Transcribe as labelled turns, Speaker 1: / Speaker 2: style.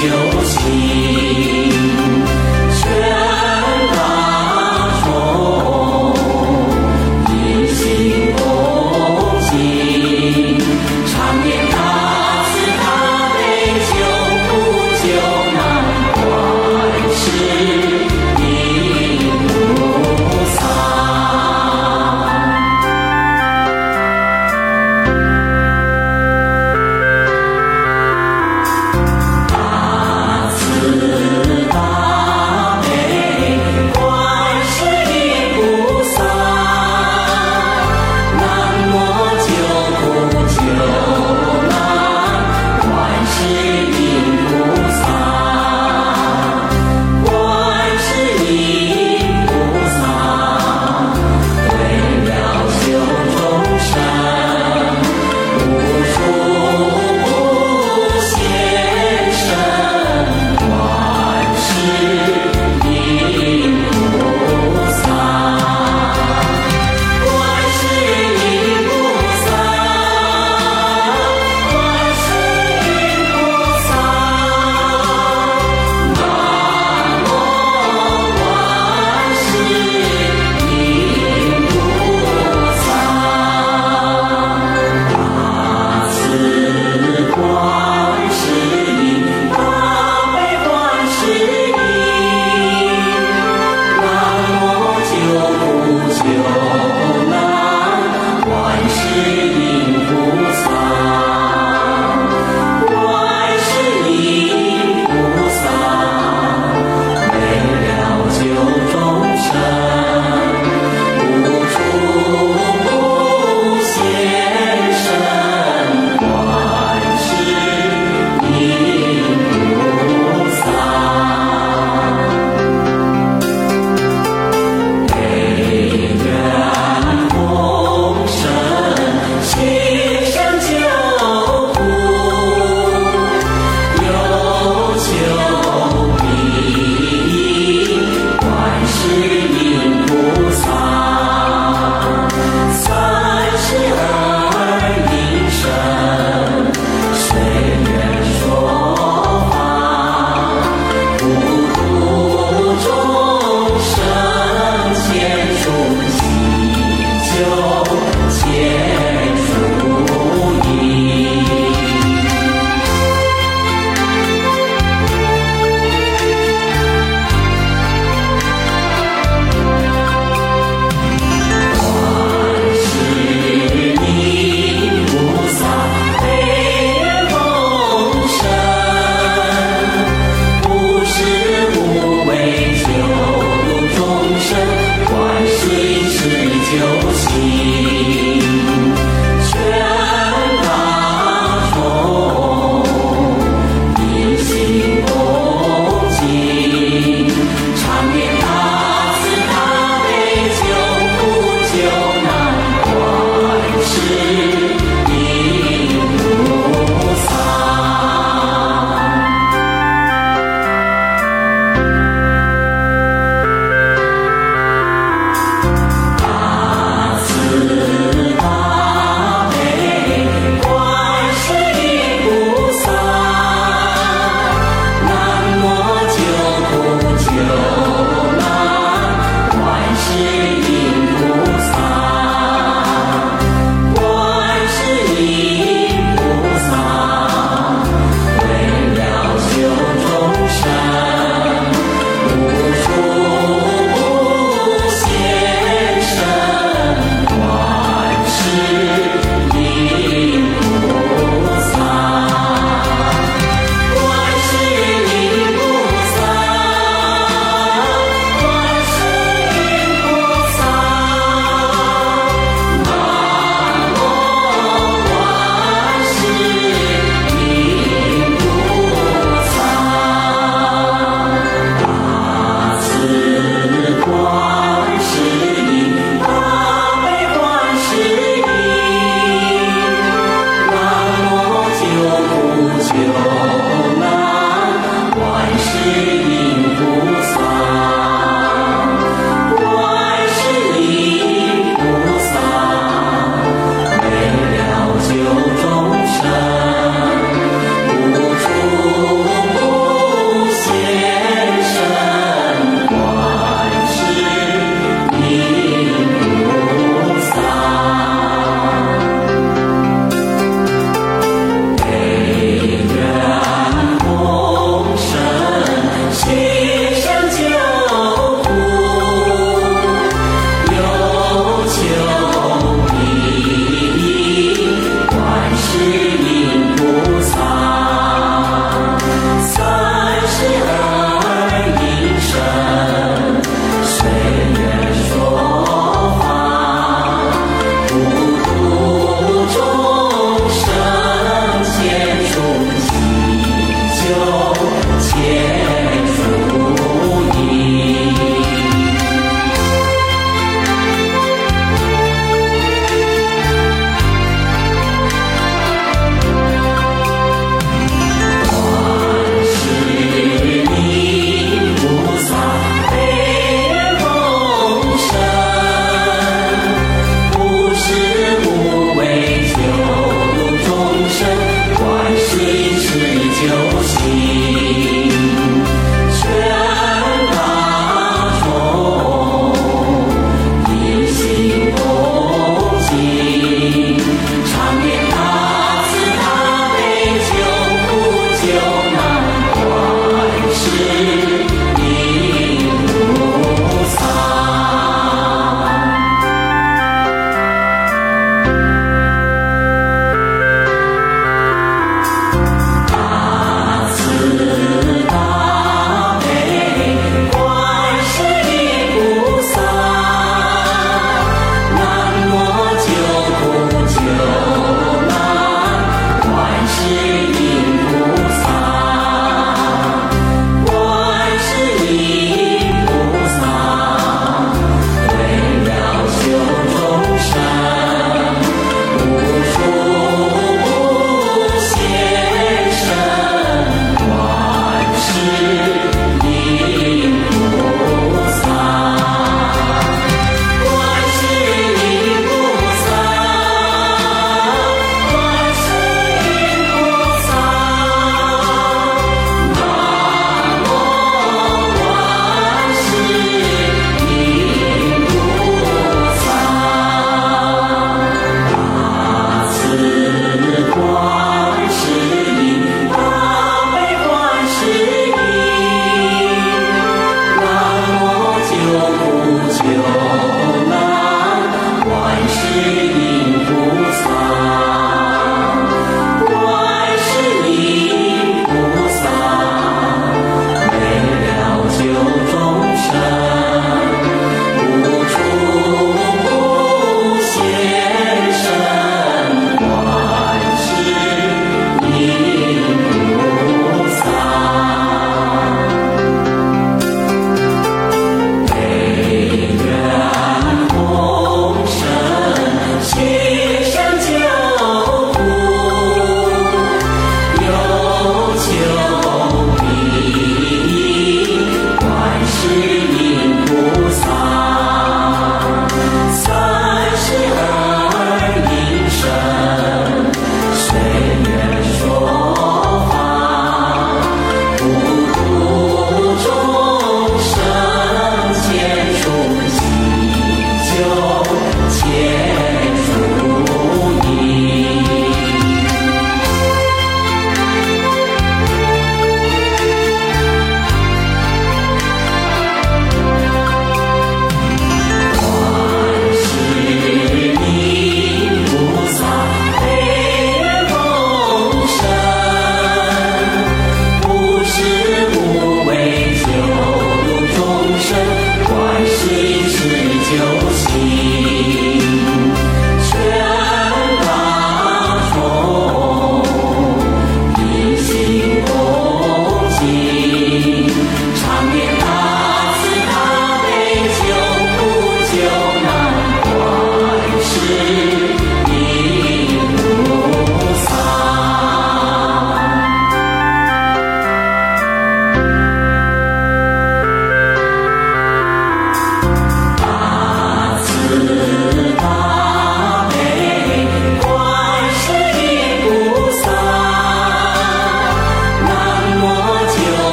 Speaker 1: You. own.